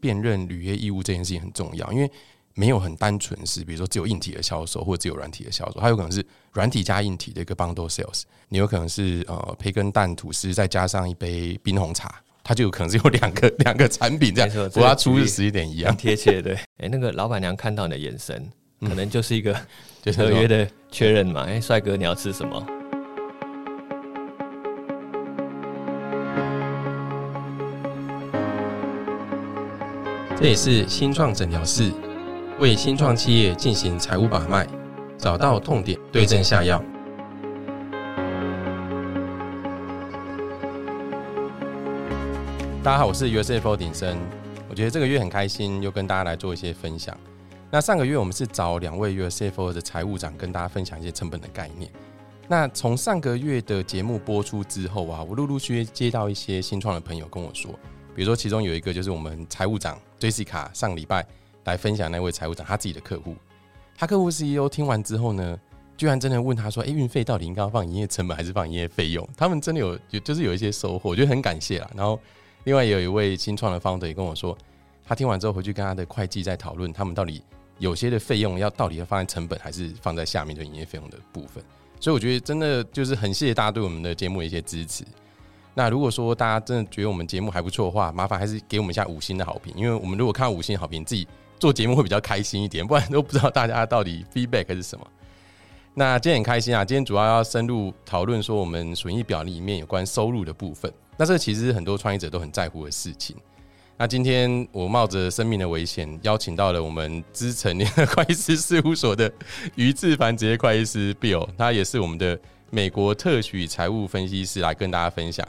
辨认履约义务这件事情很重要，因为没有很单纯是，比如说只有硬体的销售或者只有软体的销售，它有可能是软体加硬体的一个 bundle sales。你有可能是呃培根蛋吐司再加上一杯冰红茶，它就有可能是有两个两个产品这样，不过它出日时一点一样，贴切对。哎，那个老板娘看到你的眼神，可能就是一个 合约的确认嘛。哎，帅哥你要吃什么？这也是新创诊疗室为新创企业进行财务把脉，找到痛点，对症下药。大家好，我是 USFO 鼎生。我觉得这个月很开心，又跟大家来做一些分享。那上个月我们是找两位 USFO 的财务长跟大家分享一些成本的概念。那从上个月的节目播出之后啊，我陆陆续续接到一些新创的朋友跟我说。比如说，其中有一个就是我们财务长 Jessica 上礼拜来分享那位财务长他自己的客户，他客户 CEO 听完之后呢，居然真的问他说：“哎，运费到底应该要放营业成本还是放营业费用？”他们真的有有就是有一些收获，我觉得很感谢啦。然后另外有一位新创的 founder 也跟我说，他听完之后回去跟他的会计在讨论，他们到底有些的费用要到底要放在成本还是放在下面的营业费用的部分。所以我觉得真的就是很谢谢大家对我们的节目的一些支持。那如果说大家真的觉得我们节目还不错的话，麻烦还是给我们一下五星的好评，因为我们如果看五星好评，自己做节目会比较开心一点，不然都不知道大家到底 feedback 是什么。那今天很开心啊，今天主要要深入讨论说我们损益表里面有关收入的部分。那这其实很多创业者都很在乎的事情。那今天我冒着生命的危险，邀请到了我们资诚联会计师事务所的于志凡职业会计师 Bill，他也是我们的美国特许财务分析师，来跟大家分享。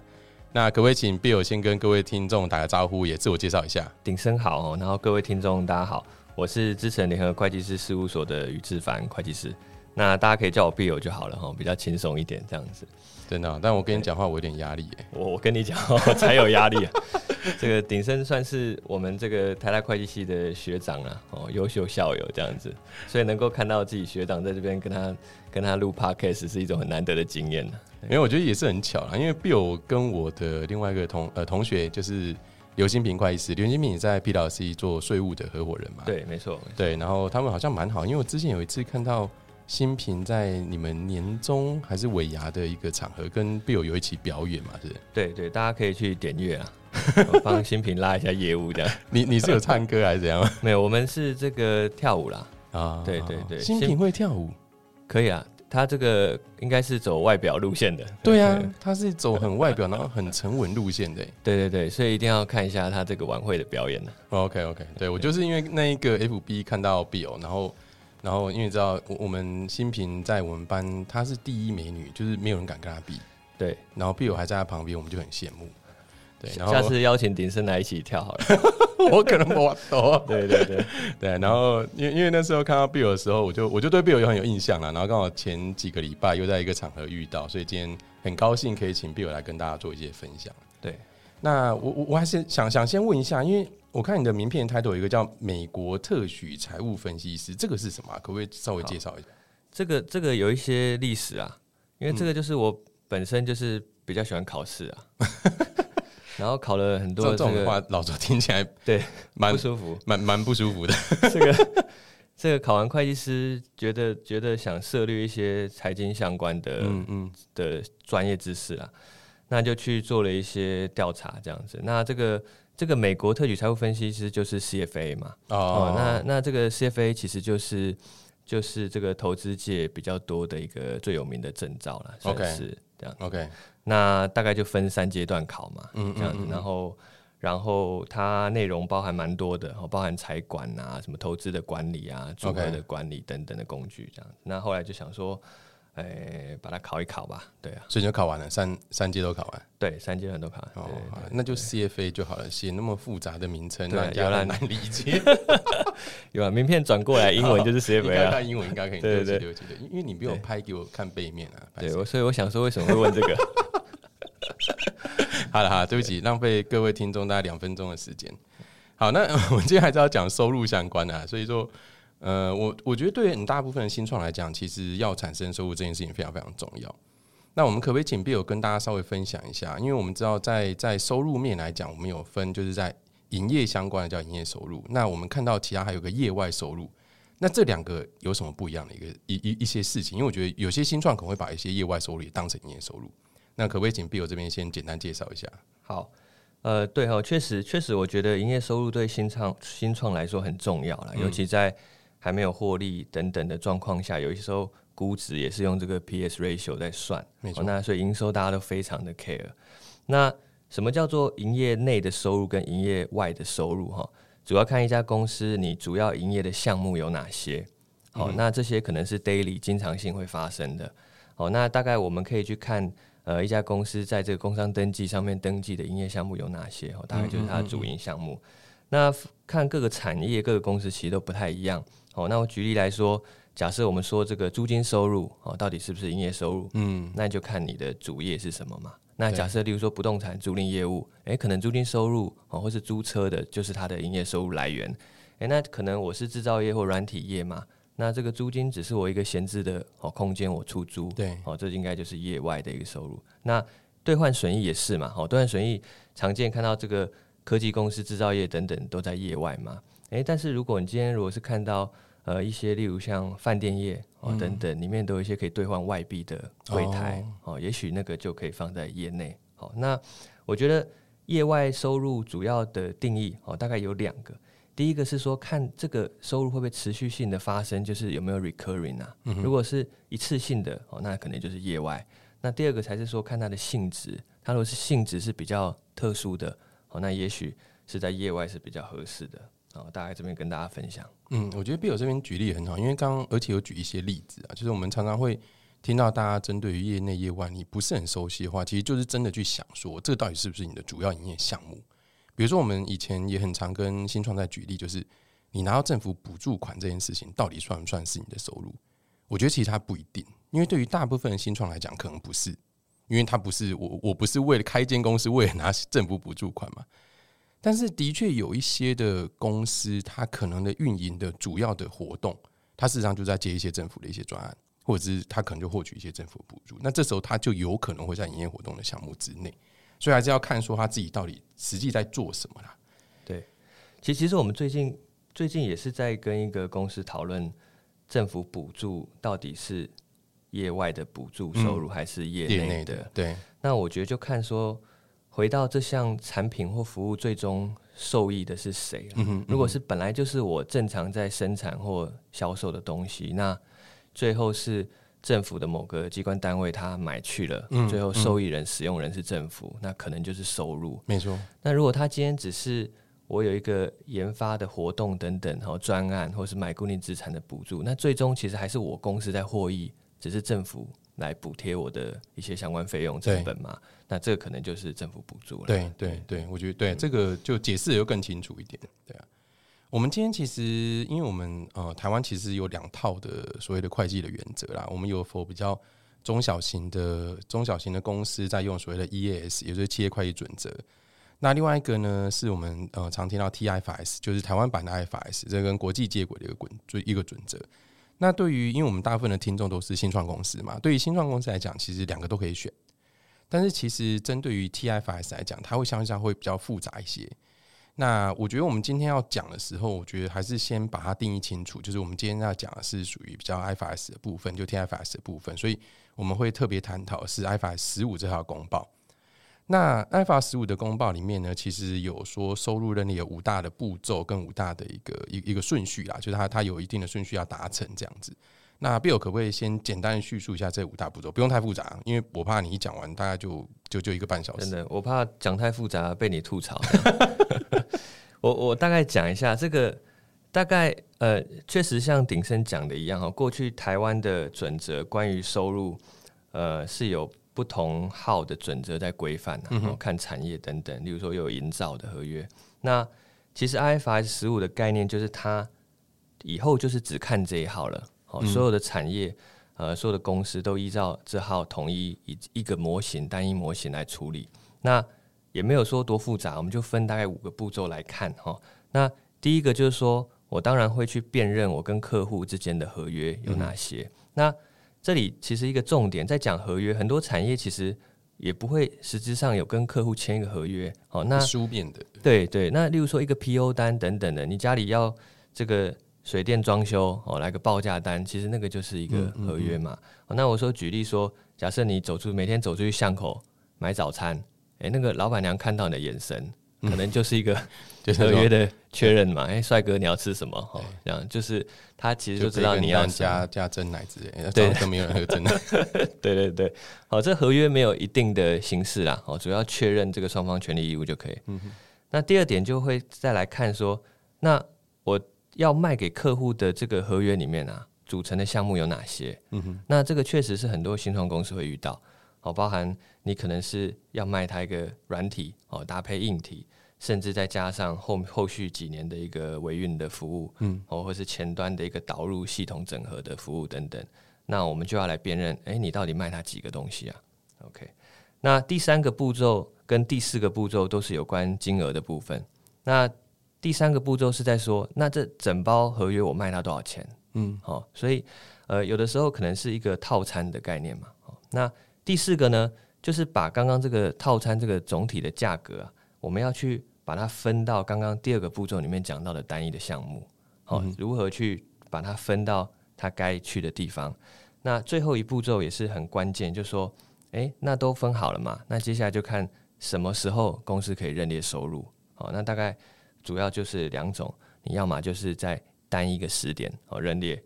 那可不可以请 B 有先跟各位听众打个招呼，也自我介绍一下？鼎声好，然后各位听众大家好，我是资诚联合会计师事务所的于志凡会计师。那大家可以叫我 B 有就好了哈，比较轻松一点这样子。真的，但我跟你讲话我有点压力耶。我我跟你讲，我才有压力。啊 这个鼎生算是我们这个台大会计系的学长啊，哦，优秀校友这样子，所以能够看到自己学长在这边跟他跟他录 Podcast 是一种很难得的经验呢。因为我觉得也是很巧啦，因为 Bill 跟我的另外一个同呃同学就是刘新平会计师，刘新平也在 P 老 C 做税务的合伙人嘛。对，没错。对，然后他们好像蛮好，因为我之前有一次看到新平在你们年终还是尾牙的一个场合跟 Bill 有一起表演嘛，是？对对，大家可以去点阅啊，帮新平拉一下业务这样。你你是有唱歌还是怎样？没有，我们是这个跳舞啦。啊，对对对，新平会跳舞，可以啊。他这个应该是走外表路线的，对啊，他是走很外表，然后很沉稳路线的，对对对，所以一定要看一下他这个晚会的表演呢。OK OK，对我就是因为那一个 FB 看到 Bill，然后然后因为知道我我们新平在我们班她是第一美女，就是没有人敢跟她比，对，然后 Bill 还在她旁边，我们就很羡慕。对，下次邀请鼎生来一起跳好了。我可能不懂。对对对 对，然后因为因为那时候看到 Bill 的时候，我就我就对 Bill 有很有印象了。然后刚好前几个礼拜又在一个场合遇到，所以今天很高兴可以请 Bill 来跟大家做一些分享。对，那我我我还是想想先问一下，因为我看你的名片 title 有一个叫美国特许财务分析师，这个是什么？可不可以稍微介绍一下？这个这个有一些历史啊，因为这个就是我本身就是比较喜欢考试啊。然后考了很多这种话，老周听起来 对蛮不舒服，蛮蛮不舒服的。这个这个考完会计师，觉得觉得想涉猎一些财经相关的嗯嗯的专业知识啊，那就去做了一些调查，这样子。那这个这个美国特许财务分析师就是 CFA 嘛？哦，那那这个 CFA 其实就是就是这个投资界比较多的一个最有名的证照了，算是这样。OK。那大概就分三阶段考嘛，嗯这样子，然后，然后它内容包含蛮多的，包含财管啊，什么投资的管理啊，组合的管理等等的工具，这样。那后来就想说。哎，把它考一考吧。对啊，所以就考完了，三三阶都考完。对，三阶段都考完。哦，那就 CFA 就好了。写那么复杂的名称，那有点难理解。有啊，名片转过来，英文就是 CFA 啊。英文应该可以对对对，因为你没有拍给我看背面啊。对，所以我想说，为什么会问这个？好了，好，对不起，浪费各位听众大概两分钟的时间。好，那 我们今天还是要讲收入相关的，所以说。呃，我我觉得对于很大部分的新创来讲，其实要产生收入这件事情非常非常重要。那我们可不可以请 Bill 跟大家稍微分享一下？因为我们知道在在收入面来讲，我们有分就是在营业相关的叫营业收入。那我们看到其他还有个业外收入。那这两个有什么不一样的一个一一一些事情？因为我觉得有些新创可能会把一些业外收入也当成营业收入。那可不可以请 Bill 这边先简单介绍一下？好，呃，对哈，确实确实，我觉得营业收入对新创新创来说很重要了，尤其在还没有获利等等的状况下，有些时候估值也是用这个 P/S ratio 在算，没错。那所以营收大家都非常的 care。那什么叫做营业内的收入跟营业外的收入？哈？主要看一家公司，你主要营业的项目有哪些？好，那这些可能是 daily 经常性会发生的。好，那大概我们可以去看，呃，一家公司在这个工商登记上面登记的营业项目有哪些？哦，大概就是它的主营项目。那看各个产业、各个公司其实都不太一样。好，那我举例来说，假设我们说这个租金收入，哦，到底是不是营业收入？嗯，那就看你的主业是什么嘛。那假设，例如说不动产租赁业务，诶，可能租金收入哦，或是租车的，就是它的营业收入来源。诶，那可能我是制造业或软体业嘛，那这个租金只是我一个闲置的哦空间，我出租，对，哦，这应该就是业外的一个收入。那兑换损益也是嘛，哦，兑换损益常见看到这个科技公司、制造业等等都在业外嘛。诶，但是如果你今天如果是看到呃一些例如像饭店业。哦，等等，里面都有一些可以兑换外币的柜台哦，也许那个就可以放在业内。好，那我觉得业外收入主要的定义哦，大概有两个。第一个是说看这个收入会不会持续性的发生，就是有没有 recurring 啊？如果是一次性的哦，那可能就是业外。那第二个才是说看它的性质，它如果是性质是比较特殊的哦，那也许是在业外是比较合适的。哦，大概这边跟大家分享。嗯，我觉得 Bill 这边举例很好，因为刚刚而且有举一些例子啊，就是我们常常会听到大家针对于业内业外你不是很熟悉的话，其实就是真的去想说，这个到底是不是你的主要营业项目？比如说我们以前也很常跟新创在举例，就是你拿到政府补助款这件事情，到底算不算是你的收入？我觉得其实它不一定，因为对于大部分的新创来讲，可能不是，因为它不是我我不是为了开间公司为了拿政府补助款嘛。但是，的确有一些的公司，它可能的运营的主要的活动，它事实上就在接一些政府的一些专案，或者是它可能就获取一些政府补助。那这时候，它就有可能会在营业活动的项目之内，所以还是要看说他自己到底实际在做什么啦。对，其实其实我们最近最近也是在跟一个公司讨论，政府补助到底是业外的补助收入还是业内的？对，那我觉得就看说。回到这项产品或服务最终受益的是谁？如果是本来就是我正常在生产或销售的东西，那最后是政府的某个机关单位他买去了，最后受益人、使用人是政府，那可能就是收入。没错。那如果他今天只是我有一个研发的活动等等，然后专案或是买固定资产的补助，那最终其实还是我公司在获益，只是政府。来补贴我的一些相关费用成本嘛？那这个可能就是政府补助了。对对对，我觉得对这个就解释的又更清楚一点。对啊，我们今天其实因为我们呃台湾其实有两套的所谓的会计的原则啦，我们有否比较中小型的中小型的公司在用所谓的 EAS，也就是企业会计准则。那另外一个呢，是我们呃常听到 TIFS，就是台湾版的 IFS，这跟国际接轨的一个准一个准则。那对于，因为我们大部分的听众都是新创公司嘛，对于新创公司来讲，其实两个都可以选。但是其实针对于 TFS 来讲，它会相较会比较复杂一些。那我觉得我们今天要讲的时候，我觉得还是先把它定义清楚，就是我们今天要讲的是属于比较 IFS 的部分，就 TFS 的部分，所以我们会特别探讨是 IFS 十五这条公报。那 IFRS 十五的公报里面呢，其实有说收入认列有五大的步骤跟五大的一个一一个顺序啦，就是它它有一定的顺序要达成这样子。那 Bill 可不可以先简单叙述一下这五大步骤？不用太复杂，因为我怕你一讲完大概就就就一个半小时。真的，我怕讲太复杂被你吐槽。我我大概讲一下这个，大概呃，确实像鼎生讲的一样哈，过去台湾的准则关于收入呃是有。不同号的准则在规范然后看产业等等，例如说有营造的合约。那其实 IFRS 十五的概念就是它以后就是只看这一号了。好，所有的产业呃，所有的公司都依照这号统一一一个模型单一模型来处理。那也没有说多复杂，我们就分大概五个步骤来看哈。那第一个就是说我当然会去辨认我跟客户之间的合约有哪些。那这里其实一个重点在讲合约，很多产业其实也不会实质上有跟客户签一个合约。哦，那书面的，对对。那例如说一个 PO 单等等的，你家里要这个水电装修哦，来个报价单，其实那个就是一个合约嘛。那我说举例说，假设你走出每天走出去巷口买早餐，哎，那个老板娘看到你的眼神。可能就是一个 合约的确认嘛？哎，帅哥，你要吃什么？哦，这样就是他其实就知道你要加加真奶之类，对，都没有人喝真奶。对 对对，好，这合约没有一定的形式啦，哦，主要确认这个双方权利义务就可以。嗯那第二点就会再来看说，那我要卖给客户的这个合约里面啊，组成的项目有哪些？嗯哼，那这个确实是很多新创公司会遇到。哦，包含你可能是要卖它一个软体哦，搭配硬体，甚至再加上后后续几年的一个维运的服务，嗯，哦，或是前端的一个导入系统整合的服务等等，那我们就要来辨认，哎，你到底卖它几个东西啊？OK，那第三个步骤跟第四个步骤都是有关金额的部分。那第三个步骤是在说，那这整包合约我卖它多少钱？嗯，好，所以呃，有的时候可能是一个套餐的概念嘛，哦，那。第四个呢，就是把刚刚这个套餐这个总体的价格啊，我们要去把它分到刚刚第二个步骤里面讲到的单一的项目，好，如何去把它分到它该去的地方？那最后一步骤也是很关键，就说，哎，那都分好了嘛？那接下来就看什么时候公司可以认列收入，好，那大概主要就是两种，你要么就是在单一个时点哦认列。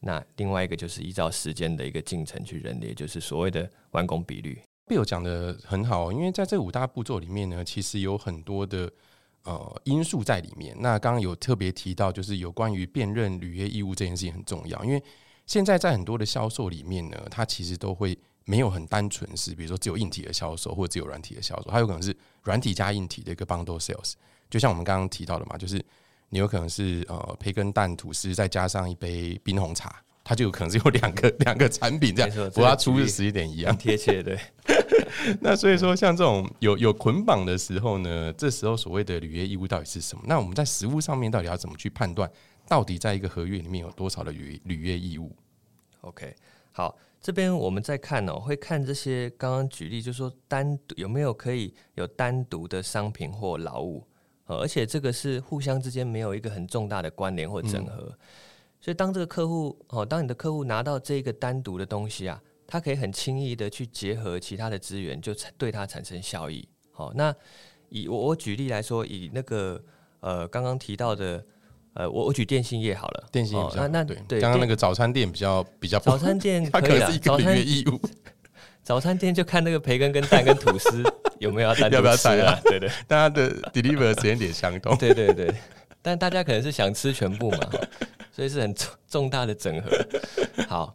那另外一个就是依照时间的一个进程去认列，就是所谓的完工比率。Bill 讲的很好，因为在这五大步骤里面呢，其实有很多的呃因素在里面。那刚刚有特别提到，就是有关于辨认履约义务这件事情很重要，因为现在在很多的销售里面呢，它其实都会没有很单纯是，比如说只有硬体的销售或者只有软体的销售，它有可能是软体加硬体的一个 bundle sales。就像我们刚刚提到的嘛，就是。你有可能是呃培根蛋吐司，再加上一杯冰红茶，它就有可能是有两个两个产品这样，不过它出日时一点一样，贴切对。那所以说，像这种有有捆绑的时候呢，这时候所谓的履约义务到底是什么？那我们在实物上面到底要怎么去判断，到底在一个合约里面有多少的履履约义务？OK，好，这边我们再看哦，会看这些刚刚举例，就是说单独有没有可以有单独的商品或劳务。而且这个是互相之间没有一个很重大的关联或整合，所以当这个客户哦，当你的客户拿到这个单独的东西啊，他可以很轻易的去结合其他的资源，就对他产生效益。好，那以我我举例来说，以那个呃刚刚提到的呃，我我举电信业好了，电信业那那对，刚刚那个早餐店比较比较早餐店 它可能是一个履约义务。早餐店就看那个培根跟蛋跟吐司 有没有要单要不要吃啊？对对，大家的 deliver 时间点相同。对对对，但大家可能是想吃全部嘛，所以是很重重大的整合。好，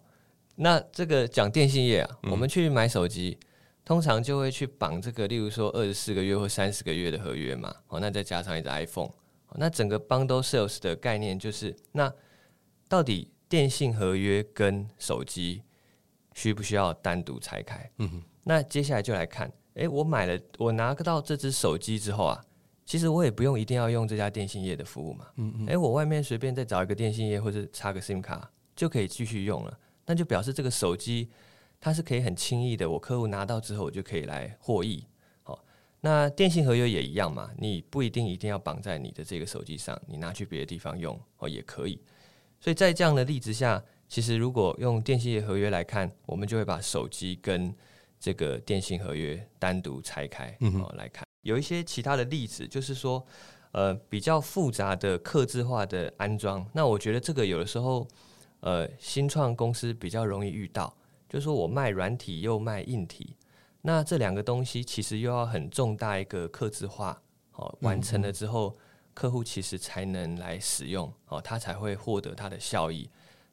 那这个讲电信业啊，我们去买手机，通常就会去绑这个，例如说二十四个月或三十个月的合约嘛。哦，那再加上一只 iPhone，那整个 bundle sales 的概念就是，那到底电信合约跟手机？需不需要单独拆开？嗯哼，那接下来就来看，哎，我买了，我拿到这只手机之后啊，其实我也不用一定要用这家电信业的服务嘛。嗯嗯，哎，我外面随便再找一个电信业或者插个 SIM 卡就可以继续用了，那就表示这个手机它是可以很轻易的，我客户拿到之后我就可以来获益。好，那电信合约也一样嘛，你不一定一定要绑在你的这个手机上，你拿去别的地方用哦也可以。所以在这样的例子下。其实，如果用电信业合约来看，我们就会把手机跟这个电信合约单独拆开哦来看。有一些其他的例子，就是说，呃，比较复杂的刻字化的安装。那我觉得这个有的时候，呃，新创公司比较容易遇到，就是说我卖软体又卖硬体，那这两个东西其实又要很重大一个刻字化，哦，完成了之后，客户其实才能来使用，哦，他才会获得它的效益。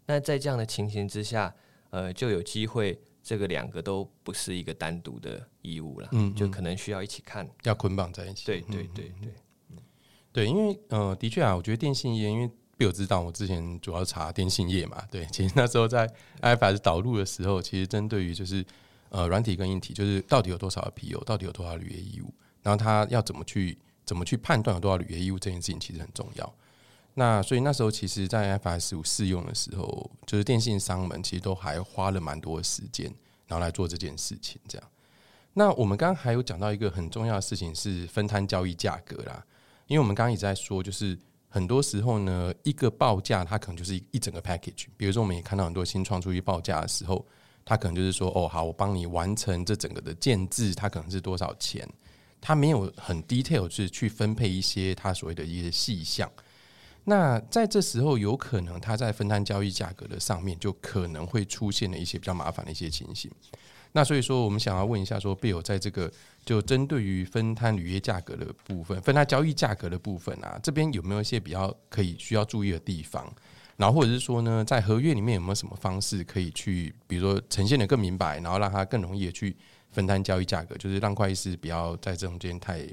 那在这样的情形之下，呃，就有机会这个两个都不是一个单独的义务了，嗯，就可能需要一起看，要捆绑在一起。对对对对，对，因为呃，的确啊，我觉得电信业，因为被我知道，我之前主要查电信业嘛，对，其实那时候在 IFS 导入的时候，其实针对于就是呃软体跟硬体，就是到底有多少的 P U，到底有多少履约义务，然后他要怎么去怎么去判断有多少履约义务这件事情，其实很重要。那所以那时候，其实，在 FS 五试用的时候，就是电信商们其实都还花了蛮多时间，然后来做这件事情。这样，那我们刚刚还有讲到一个很重要的事情是分摊交易价格啦，因为我们刚刚一直在说，就是很多时候呢，一个报价它可能就是一整个 package。比如说，我们也看到很多新创出去报价的时候，它可能就是说，哦，好，我帮你完成这整个的建制，它可能是多少钱？它没有很 detail 是去分配一些它所谓的一些细项。那在这时候，有可能他在分摊交易价格的上面，就可能会出现了一些比较麻烦的一些情形。那所以说，我们想要问一下，说 Bill 在这个就针对于分摊履约价格的部分，分摊交易价格的部分啊，这边有没有一些比较可以需要注意的地方？然后或者是说呢，在合约里面有没有什么方式可以去，比如说呈现的更明白，然后让他更容易的去分摊交易价格，就是让会计师不要在这中间太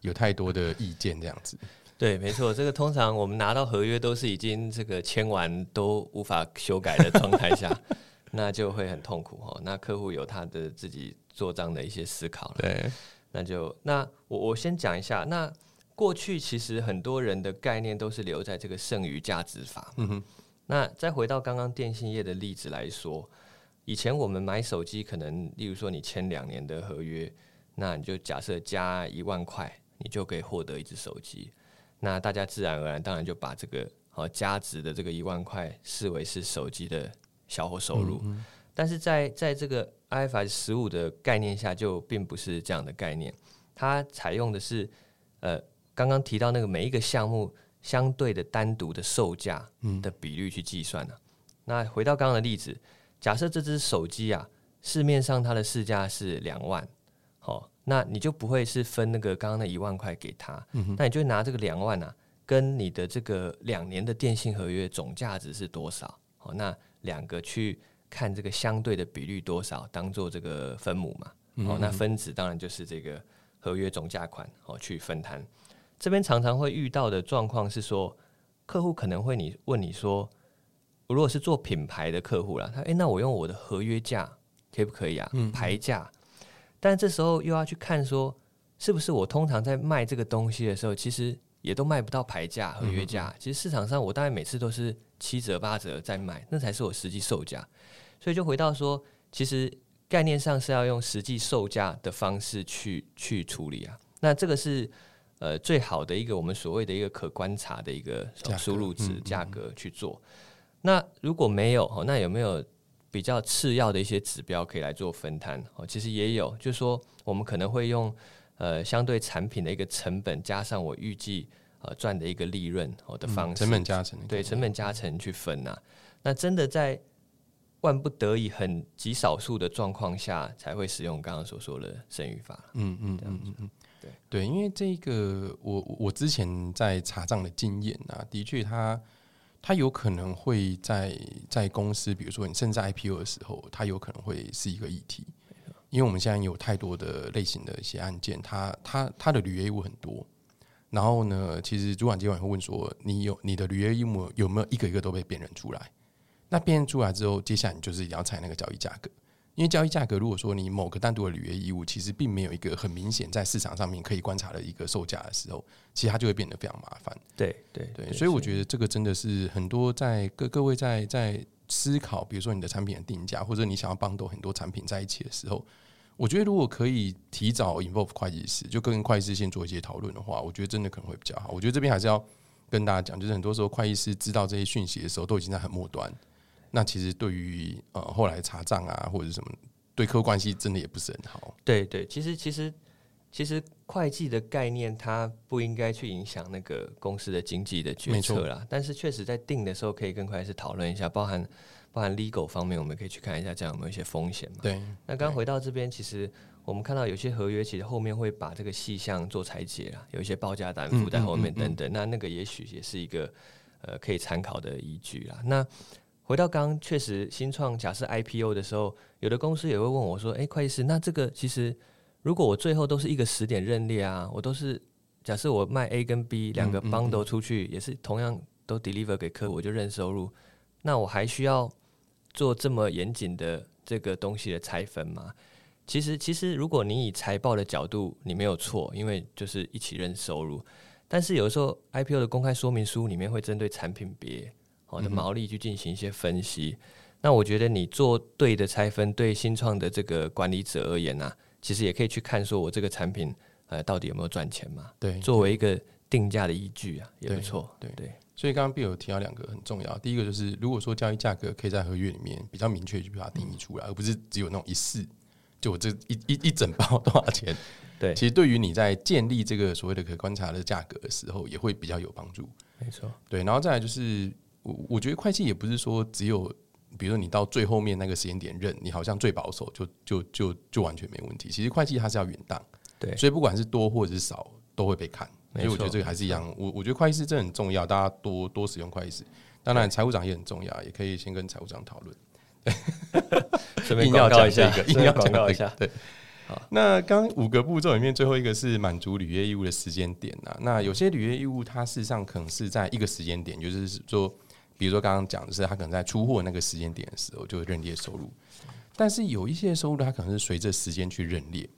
有太多的意见这样子。对，没错，这个通常我们拿到合约都是已经这个签完都无法修改的状态下。那就会很痛苦哈。那客户有他的自己做账的一些思考了。对，那就那我我先讲一下。那过去其实很多人的概念都是留在这个剩余价值法。嗯哼。那再回到刚刚电信业的例子来说，以前我们买手机，可能例如说你签两年的合约，那你就假设加一万块，你就可以获得一只手机。那大家自然而然当然就把这个好价值的这个一万块视为是手机的。销售收入，但是在在这个 IFRS 十五的概念下，就并不是这样的概念。它采用的是呃，刚刚提到那个每一个项目相对的单独的售价的比率去计算的。那回到刚刚的例子，假设这只手机啊，市面上它的市价是两万，好，那你就不会是分那个刚刚那一万块给他，那你就拿这个两万啊，跟你的这个两年的电信合约总价值是多少？哦，那两个去看这个相对的比率多少，当做这个分母嘛。哦，那分子当然就是这个合约总价款哦，去分摊。这边常常会遇到的状况是说，客户可能会你问你说，如果是做品牌的客户啦，他诶，那我用我的合约价可不可以啊？嗯牌价，但这时候又要去看说，是不是我通常在卖这个东西的时候，其实也都卖不到牌价、合约价。其实市场上我大概每次都是。七折八折在卖，那才是我实际售价。所以就回到说，其实概念上是要用实际售价的方式去去处理啊。那这个是呃最好的一个我们所谓的一个可观察的一个输入值价格去做。那如果没有哦，那有没有比较次要的一些指标可以来做分摊？哦，其实也有，就是说我们可能会用呃相对产品的一个成本加上我预计。呃，赚的一个利润哦的方式，成本加成对成本加成去分呐。那真的在万不得已、很极少数的状况下，才会使用刚刚所说的剩余法。嗯嗯嗯嗯嗯，对对，因为这个我我之前在查账的经验啊，的确，它它有可能会在在公司，比如说你甚至 IPO 的时候，它有可能会是一个议题，因为我们现在有太多的类型的一些案件，它它它的履约义务很多。然后呢，其实主管今晚会问说，你有你的履约义务有没有一个一个都被辨认出来？那辨认出来之后，接下来你就是要踩那个交易价格，因为交易价格如果说你某个单独的履约义务，其实并没有一个很明显在市场上面可以观察的一个售价的时候，其实它就会变得非常麻烦。对对对，所以我觉得这个真的是很多在各各位在在思考，比如说你的产品的定价，或者你想要帮到很多产品在一起的时候。我觉得如果可以提早 involve 会计师，就跟会计师先做一些讨论的话，我觉得真的可能会比较好。我觉得这边还是要跟大家讲，就是很多时候会计师知道这些讯息的时候，都已经在很末端。那其实对于呃后来查账啊或者什么，对客户关系真的也不是很好。对对，其实其实其实会计的概念，它不应该去影响那个公司的经济的决策啦。但是确实在定的时候，可以跟会计师讨论一下，包含。包含 legal 方面，我们可以去看一下，这样有没有一些风险嘛？对。那刚回到这边，其实我们看到有些合约，其实后面会把这个细项做裁解啊，有一些报价单附在后面等等。那那个也许也是一个呃可以参考的依据啦。那回到刚，确实新创假设 IPO 的时候，有的公司也会问我说：“哎，会计师，那这个其实如果我最后都是一个时点认列啊，我都是假设我卖 A 跟 B 两个 bundle 出去，也是同样都 deliver 给客户，我就认收入，那我还需要？”做这么严谨的这个东西的拆分吗？其实，其实如果你以财报的角度，你没有错，因为就是一起认收入。但是有的时候，IPO 的公开说明书里面会针对产品别好的毛利去进行一些分析。那我觉得你做对的拆分，对新创的这个管理者而言呢，其实也可以去看说我这个产品呃到底有没有赚钱嘛？对，作为一个定价的依据啊，也不错。对对。所以刚刚 Bill 提到两个很重要，第一个就是如果说交易价格可以在合约里面比较明确去把它定义出来，而不是只有那种一试就我这一一一整包 多少钱。对，其实对于你在建立这个所谓的可观察的价格的时候，也会比较有帮助。没错。对，然后再来就是我我觉得会计也不是说只有比如说你到最后面那个时间点认，你好像最保守就就就就完全没问题。其实会计它是要远档，对，所以不管是多或者是少都会被看。所以我觉得这个还是一样，我我觉得会计师真的很重要，大家多多使用会计师。当然，财务长也很重要，也可以先跟财务长讨论。顺便广告一下，硬要广告一下。对，好。那刚五个步骤里面，最后一个是满足履约义务的时间点呐。那有些履约义务，它事实上可能是在一个时间点，就是说，比如说刚刚讲的是，他可能在出货那个时间点的时候就认列收入。但是有一些收入，它可能是随着时间去认列。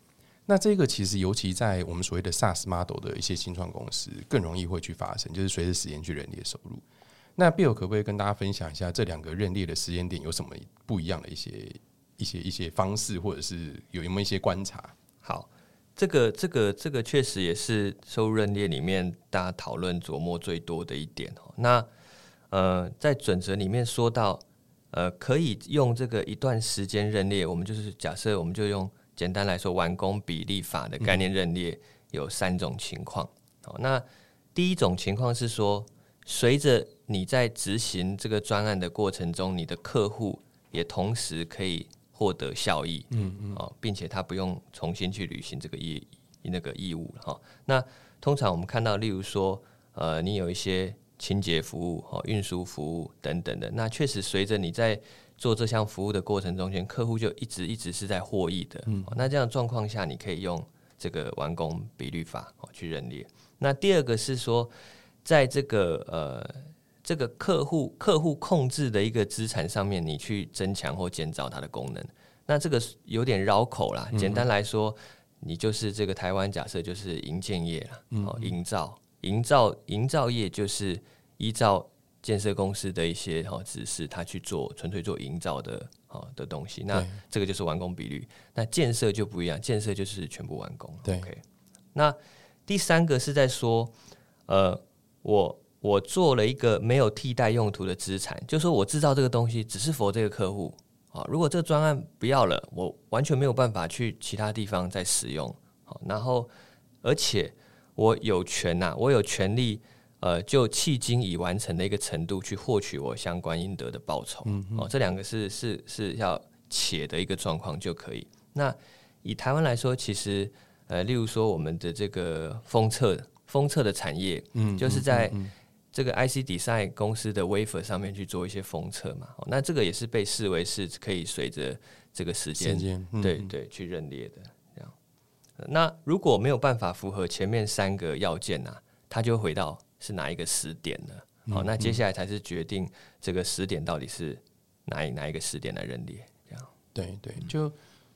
那这个其实尤其在我们所谓的 SaaS model 的一些新创公司，更容易会去发生，就是随着时间去认列收入。那 Bill 可不可以跟大家分享一下这两个认列的时间点有什么不一样的一些一些一些方式，或者是有有没有一些观察？好，这个这个这个确实也是收入认列里面大家讨论琢磨最多的一点哦。那呃，在准则里面说到，呃，可以用这个一段时间认列，我们就是假设我们就用。简单来说，完工比例法的概念认列有三种情况。好，那第一种情况是说，随着你在执行这个专案的过程中，你的客户也同时可以获得效益，嗯嗯，哦，并且他不用重新去履行这个义那个义务了哈。那通常我们看到，例如说，呃，你有一些清洁服务、哦运输服务等等的，那确实随着你在做这项服务的过程中间，客户就一直一直是在获益的。嗯，那这样状况下，你可以用这个完工比率法哦去认列。那第二个是说，在这个呃这个客户客户控制的一个资产上面，你去增强或建造它的功能。那这个有点绕口啦。简单来说，你就是这个台湾假设就是营建业了。哦，营造营造营造业就是依照。建设公司的一些哈指示，他去做纯粹做营造的哈的东西，那这个就是完工比率。那建设就不一样，建设就是全部完工。对，OK。那第三个是在说，呃，我我做了一个没有替代用途的资产，就说我制造这个东西只是否这个客户啊，如果这个专案不要了，我完全没有办法去其他地方再使用。好，然后而且我有权呐，我有权利。呃，就迄今已完成的一个程度去获取我相关应得的报酬，哦，这两个是是是要且的一个状况就可以。那以台湾来说，其实呃，例如说我们的这个封测封测的产业，嗯，就是在这个 IC Design 公司的 wafer 上面去做一些封测嘛，那这个也是被视为是可以随着这个时间，对对去认列的这样。那如果没有办法符合前面三个要件呢，它就回到。是哪一个时点呢？好，那接下来才是决定这个时点到底是哪一哪一个时点来认列。这样，对对，就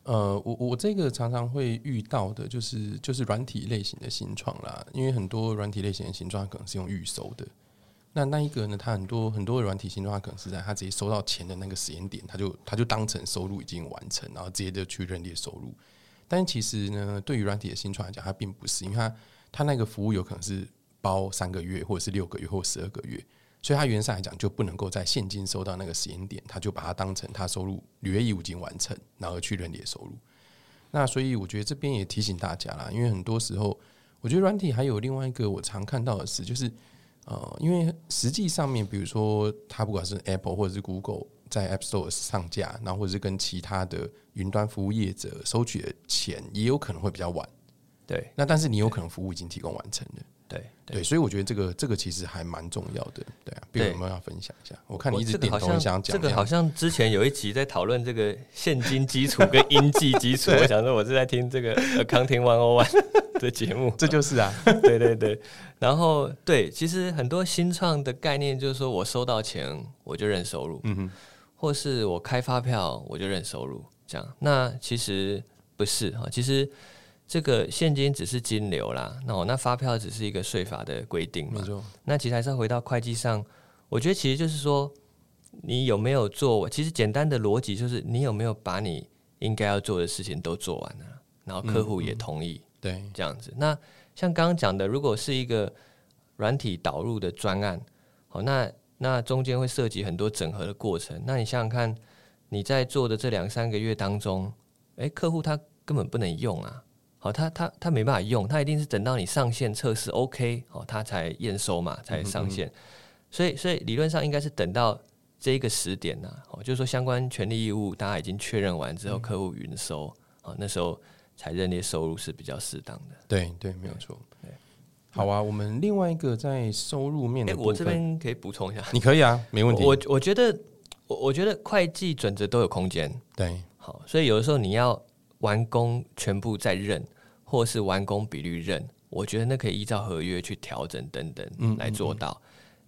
呃，我我这个常常会遇到的就是就是软体类型的新创啦，因为很多软体类型的新创可能是用预收的。那那一个呢，它很多很多软体新创可能是在它直接收到钱的那个时间点，它就它就当成收入已经完成，然后直接就去认列收入。但其实呢，对于软体的新创来讲，它并不是，因为它它那个服务有可能是。包三个月，或者是六个月，或十二个月，所以他原上来讲就不能够在现金收到那个时间点，他就把它当成他收入履约义务已经完成，然后去认列收入。那所以我觉得这边也提醒大家啦，因为很多时候，我觉得软体还有另外一个我常看到的事，就是呃，因为实际上面，比如说它不管是 Apple 或者是 Google 在 App Store 上架，然后或者是跟其他的云端服务业者收取的钱，也有可能会比较晚。对，那但是你有可能服务已经提供完成了。对对，所以我觉得这个这个其实还蛮重要的，对啊。比如有没有要分享一下？我看你一直点头想讲。这个好像之前有一集在讨论这个现金基础跟应计基础，我想说我是在听这个 Accounting One O One 的节目，这就是啊，对对对。然后对，其实很多新创的概念就是说我收到钱我就认收入，嗯哼，或是我开发票我就认收入，这样。那其实不是哈，其实。这个现金只是金流啦，那我那发票只是一个税法的规定嘛。那其实还是要回到会计上，我觉得其实就是说，你有没有做？其实简单的逻辑就是，你有没有把你应该要做的事情都做完了？然后客户也同意，对，这样子。那像刚刚讲的，如果是一个软体导入的专案，好，那那中间会涉及很多整合的过程。那你想想看，你在做的这两三个月当中，诶，客户他根本不能用啊，好，他他他没办法用，他一定是等到你上线测试 OK，好，他才验收嘛，才上线。所以，所以理论上应该是等到这一个时点呢，哦，就是说相关权利义务大家已经确认完之后，客户云收，好，那时候才认列收入是比较适当的。对对，没有错。好啊，我们另外一个在收入面的部分，我这边可以补充一下。你可以啊，没问题。我我觉得，我我觉得会计准则都有空间。对，好，所以有的时候你要完工全部再认，或是完工比率认，我觉得那可以依照合约去调整等等来做到。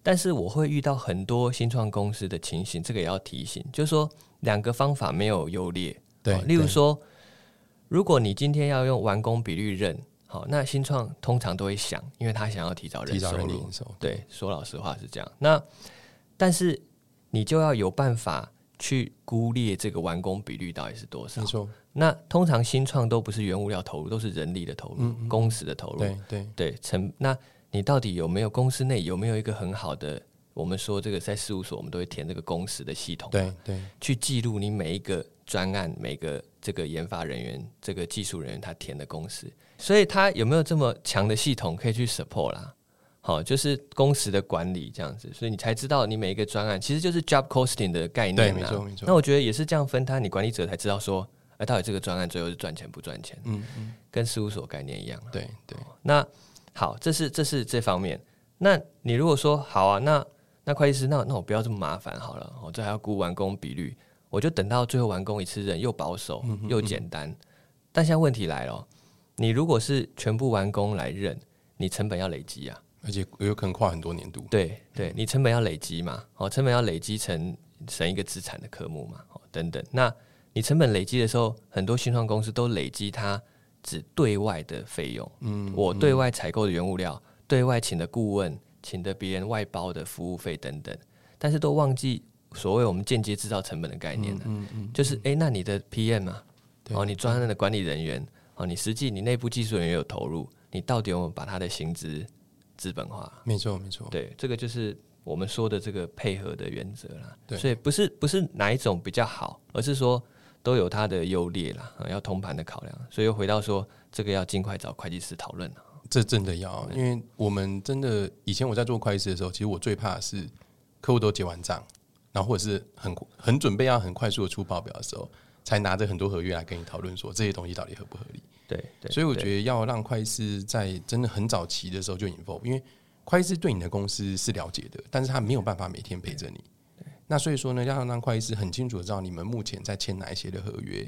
但是我会遇到很多新创公司的情形，这个也要提醒，就是说两个方法没有优劣。对，例如说，如果你今天要用完工比率认。好，那新创通常都会想，因为他想要提早认收入。对，说老实话是这样。那但是你就要有办法去估列这个完工比率到底是多少。没错。那通常新创都不是原物料投入，都是人力的投入、工时的投入。对对对，成。那你到底有没有公司内有没有一个很好的？我们说这个在事务所，我们都会填这个工时的系统。对对，去记录你每一个专案、每个这个研发人员、这个技术人员他填的工时。所以他有没有这么强的系统可以去 support 啦？好，就是工时的管理这样子，所以你才知道你每一个专案其实就是 job costing 的概念。对，没错没错。那我觉得也是这样分摊，你管理者才知道说，哎，到底这个专案最后是赚钱不赚钱？嗯嗯，跟事务所概念一样。对对。那好，这是这是这方面。那你如果说好啊，那那会计师，那那我不要这么麻烦好了，我这还要估完工比率，我就等到最后完工一次认，又保守又简单。但现在问题来了。你如果是全部完工来认，你成本要累积啊，而且有可能跨很多年度。对对，你成本要累积嘛，哦，成本要累积成成一个资产的科目嘛，哦，等等。那你成本累积的时候，很多新创公司都累积它只对外的费用，嗯，我对外采购的原物料，对外请的顾问，请的别人外包的服务费等等，但是都忘记所谓我们间接制造成本的概念了，嗯嗯，就是哎，那你的 PM 啊，哦，你专业的管理人员。哦，你实际你内部技术人员有投入，你到底有没有把他的薪资资本化？没错，没错。对，这个就是我们说的这个配合的原则啦。对，所以不是不是哪一种比较好，而是说都有它的优劣啦，要通盘的考量。所以又回到说，这个要尽快找会计师讨论了。这真的要，因为我们真的以前我在做会计师的时候，其实我最怕的是客户都结完账，然后或者是很很准备要很快速的出报表的时候。才拿着很多合约来跟你讨论说这些东西到底合不合理？对，所以我觉得要让会计师在真的很早期的时候就 involve，因为会计师对你的公司是了解的，但是他没有办法每天陪着你。那所以说呢，要让会计师很清楚的知道你们目前在签哪一些的合约，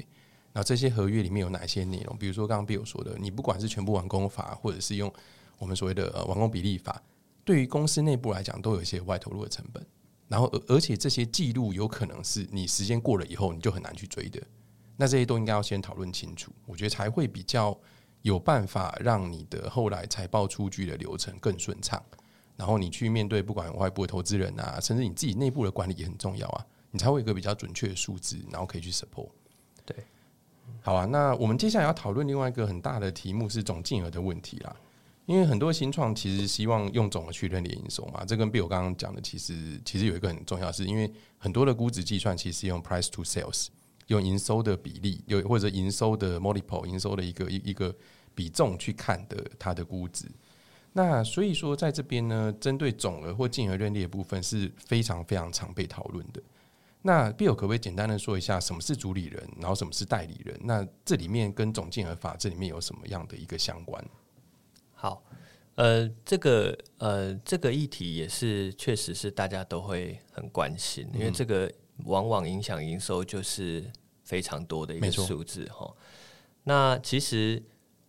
然后这些合约里面有哪些内容，比如说刚刚 B 友说的，你不管是全部完工法，或者是用我们所谓的呃完工比例法，对于公司内部来讲都有一些外投入的成本。然后，而而且这些记录有可能是你时间过了以后，你就很难去追的。那这些都应该要先讨论清楚，我觉得才会比较有办法让你的后来财报出具的流程更顺畅。然后你去面对不管外部的投资人啊，甚至你自己内部的管理也很重要啊，你才会有一个比较准确的数字，然后可以去 support。对，好啊。那我们接下来要讨论另外一个很大的题目是总金额的问题啦。因为很多新创其实希望用总额去认列营收嘛，这跟比我刚刚讲的其实其实有一个很重要，是因为很多的估值计算其实用 price to sales，用营收的比例，有或者营收的 multiple，营收的一个一一个比重去看的它的估值。那所以说在这边呢，针对总额或净额认列部分是非常非常常被讨论的。那 Bill 可不可以简单的说一下什么是主理人，然后什么是代理人？那这里面跟总金额法这里面有什么样的一个相关？好，呃，这个呃，这个议题也是确实是大家都会很关心，因为这个往往影响营收就是非常多的一个数字哈。那其实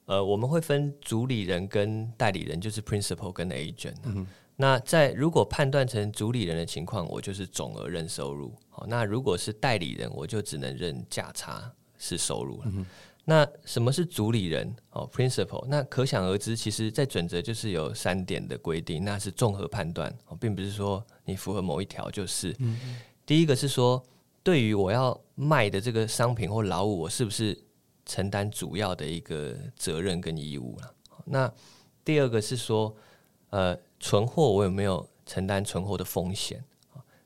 呃，我们会分主理人跟代理人，就是 principal 跟 agent。嗯，那在如果判断成主理人的情况，我就是总额认收入。好，那如果是代理人，我就只能认价差是收入了。那什么是主理人？哦，principal。那可想而知，其实在准则就是有三点的规定，那是综合判断，并不是说你符合某一条就是。第一个是说，对于我要卖的这个商品或劳务，我是不是承担主要的一个责任跟义务了。那第二个是说，呃，存货我有没有承担存货的风险？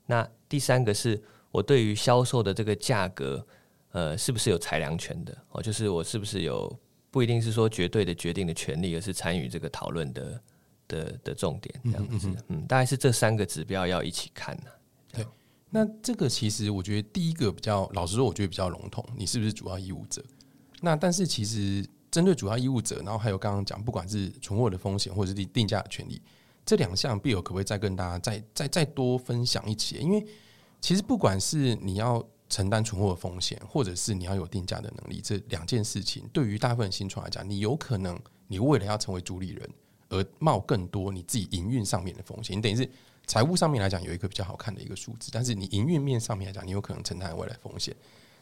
那第三个是我对于销售的这个价格，呃，是不是有裁量权的？哦，就是我是不是有不一定是说绝对的决定的权利，而是参与这个讨论的的的重点这样子。嗯，大概是这三个指标要一起看呢。对，那这个其实我觉得第一个比较，老实说，我觉得比较笼统。你是不是主要义务者？那但是其实。针对主要义务者，然后还有刚刚讲，不管是存货的风险或者是定定价的权利，这两项必有可不可以再跟大家再再再多分享一些？因为其实不管是你要承担存货的风险，或者是你要有定价的能力，这两件事情对于大部分新创来讲，你有可能你为了要成为主理人而冒更多你自己营运上面的风险，你等于是财务上面来讲有一个比较好看的一个数字，但是你营运面上面来讲，你有可能承担未来风险。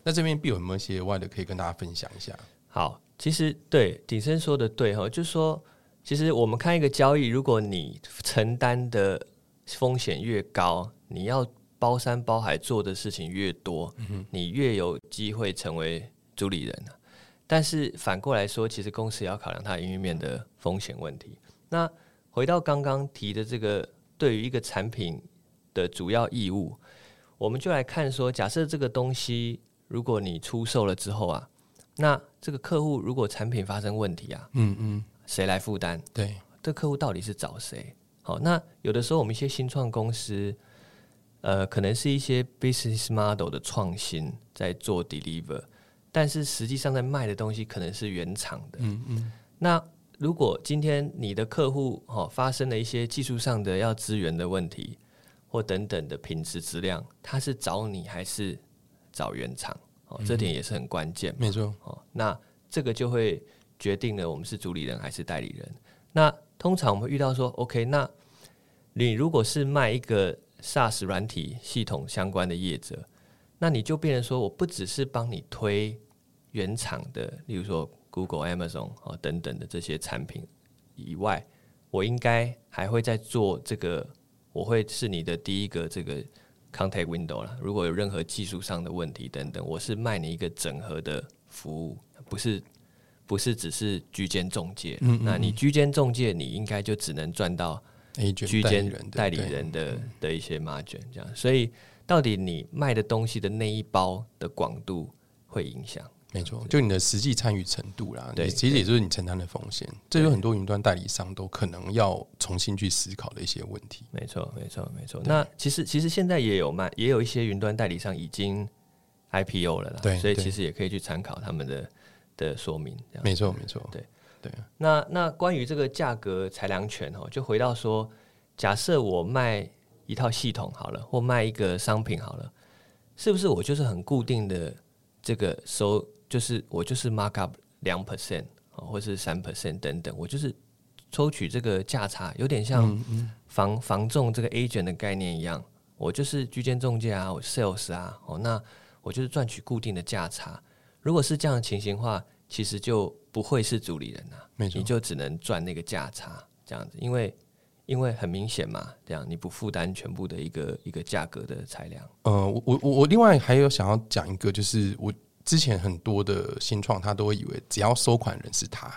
那这边 B 有没有一些外的可以跟大家分享一下？好。其实对鼎生说的对哈，就是说，其实我们看一个交易，如果你承担的风险越高，你要包山包海做的事情越多，你越有机会成为主理人但是反过来说，其实公司也要考量它营运面的风险问题。那回到刚刚提的这个，对于一个产品的主要义务，我们就来看说，假设这个东西如果你出售了之后啊。那这个客户如果产品发生问题啊，嗯嗯，谁来负担？对，这客户到底是找谁？好，那有的时候我们一些新创公司，呃，可能是一些 business model 的创新在做 deliver，但是实际上在卖的东西可能是原厂的。嗯嗯。那如果今天你的客户哦发生了一些技术上的要资源的问题，或等等的品质质量，他是找你还是找原厂？哦，这点也是很关键，没错。哦，那这个就会决定了我们是主理人还是代理人。那通常我们遇到说，OK，那你如果是卖一个 SaaS 软体系统相关的业者，那你就变成说我不只是帮你推原厂的，例如说 Google、Amazon 哦等等的这些产品以外，我应该还会在做这个，我会是你的第一个这个。Contact window 了，如果有任何技术上的问题等等，我是卖你一个整合的服务，不是不是只是居间中介。嗯那你居间中介，你应该就只能赚到居间代理人的的一些 margin，这样。所以，到底你卖的东西的那一包的广度会影响。没错，就你的实际参与程度啦，对，其实也就是你承担的风险，这有很多云端代理商都可能要重新去思考的一些问题。没错，没错，没错。那其实其实现在也有卖，也有一些云端代理商已经 IPO 了啦，对，所以其实也可以去参考他们的的说明。没错，没错，对对。那那关于这个价格裁量权哦，就回到说，假设我卖一套系统好了，或卖一个商品好了，是不是我就是很固定的这个收？就是我就是 mark up 两 percent 啊，或是三 percent 等等，我就是抽取这个价差，有点像防防重这个 agent 的概念一样，我就是居间中介啊，我 sales 啊，哦，那我就是赚取固定的价差。如果是这样的情形话，其实就不会是主理人啊，你就只能赚那个价差这样子，因为因为很明显嘛，这样你不负担全部的一个一个价格的裁量。呃，我我我另外还有想要讲一个，就是我。之前很多的新创，他都会以为只要收款人是他，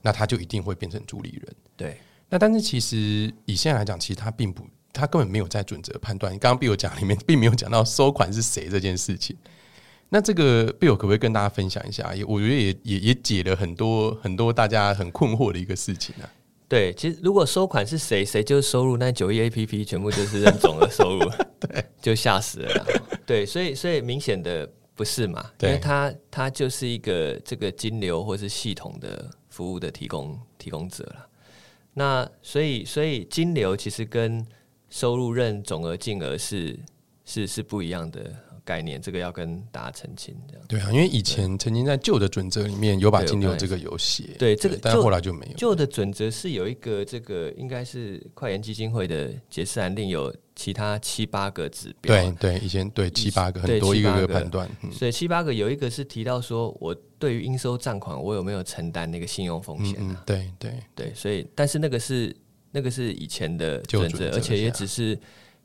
那他就一定会变成主理人。对，那但是其实以现在来讲，其实他并不，他根本没有在准则判断。刚刚 Bill 讲里面 并没有讲到收款是谁这件事情。那这个 Bill 可不可以跟大家分享一下？也我觉得也也也解了很多很多大家很困惑的一个事情啊。对，其实如果收款是谁，谁就是收入，那九亿 A P P 全部就是认总的收入，对，就吓死了。对，所以所以明显的。不是嘛？因为它它就是一个这个金流或是系统的服务的提供提供者了。那所以所以金流其实跟收入认总额净额是是是不一样的。概念，这个要跟大家澄清，这样对啊，因为以前曾经在旧的准则里面有把金牛这个有写，对这个，但后来就没有。旧的准则是有一个这个，应该是快研基金会的解释案，另有其他七八个指标。对对，以前对七八个很多一个个判断，所以七八个有一个是提到说，我对于应收账款，我有没有承担那个信用风险啊？对对对，所以但是那个是那个是以前的准则，而且也只是。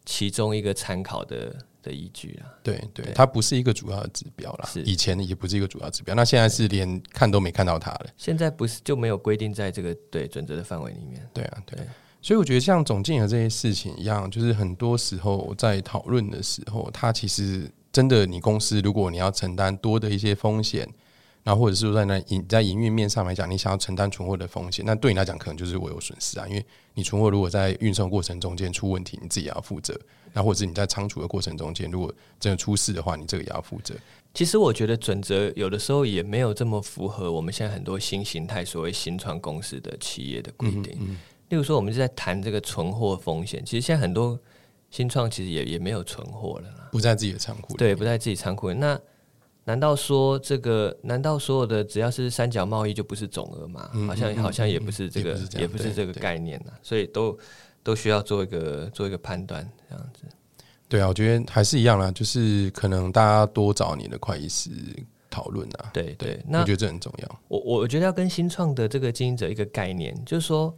其中一个参考的的依据啊。对对，它不是一个主要的指标啦，以前也不是一个主要指标，那现在是连看都没看到它了。现在不是就没有规定在这个对准则的范围里面？对啊，对。所以我觉得像总经理这些事情一样，就是很多时候在讨论的时候，它其实真的，你公司如果你要承担多的一些风险。然后或者是说在那营在营运面上来讲，你想要承担存货的风险，那对你来讲可能就是我有损失啊，因为你存货如果在运送过程中间出问题，你自己也要负责。那或者是你在仓储的过程中间，如果真的出事的话，你这个也要负责。其实我觉得准则有的时候也没有这么符合我们现在很多新形态所谓新创公司的企业的规定。例如说，我们是在谈这个存货风险，其实现在很多新创其实也也没有存货了，不在自己的仓库，对，不在自己仓库。那难道说这个？难道所有的只要是三角贸易就不是总额吗？好像好像也不是这个，也不是这个概念呐。所以都都需要做一个做一个判断，这样子。对啊，我觉得还是一样啦，就是可能大家多找你的会计师讨论啊。对对，那我觉得这很重要。我我觉得要跟新创的这个经营者一个概念，就是说，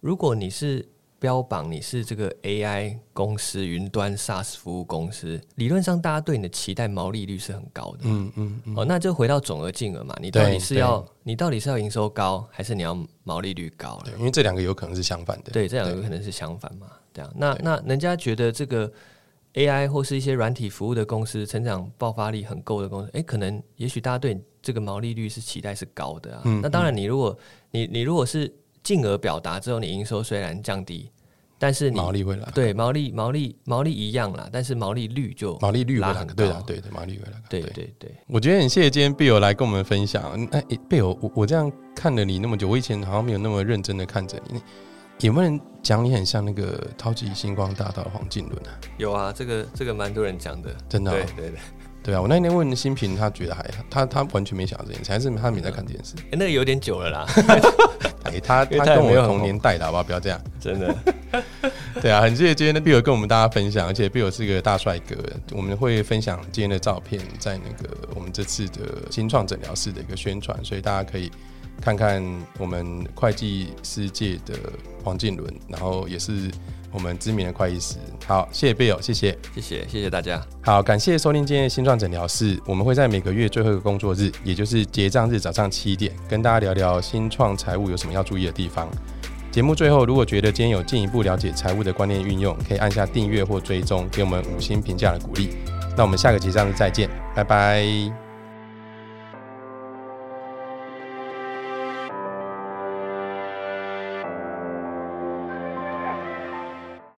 如果你是。标榜你是这个 AI 公司、云端 SaaS 服务公司，理论上大家对你的期待毛利率是很高的。嗯嗯，哦，那就回到总额净额嘛，你到底是要你到底是要营收高，还是你要毛利率高？对，因为这两个有可能是相反的。对，这两个有可能是相反嘛。这样，那那人家觉得这个 AI 或是一些软体服务的公司，成长爆发力很够的公司，哎，可能也许大家对这个毛利率是期待是高的啊。那当然，你如果你你如果是净额表达之后，你营收虽然降低，但是毛利会来。对毛利毛利毛利一样啦，但是毛利率就毛利率拉很高，对的对的毛利率会拉对对。对，我觉得很谢谢今天贝友来跟我们分享。哎，贝友，我我这样看了你那么久，我以前好像没有那么认真的看着你，有没有人讲你很像那个超级星光大道的黄靖伦啊？有啊，这个这个蛮多人讲的，真的对对对。对啊，我那天问新平，他觉得还他他完全没想到这件事，还是他没在看这件事。那个有点久了啦。哎，他他跟我同年代的好不好？不要这样，真的。对啊，很谢谢今天的 Bill 跟我们大家分享，而且 Bill 是个大帅哥，我们会分享今天的照片在那个我们这次的新创诊疗室的一个宣传，所以大家可以看看我们会计师界的黄靖伦，然后也是。我们知名的会计师，好，谢谢贝友，谢谢，谢谢，谢谢大家。好，感谢收听今天的新创诊疗室。我们会在每个月最后一个工作日，也就是结账日早上七点，跟大家聊聊新创财务有什么要注意的地方。节目最后，如果觉得今天有进一步了解财务的观念运用，可以按下订阅或追踪，给我们五星评价的鼓励。那我们下个结账日再见，拜拜。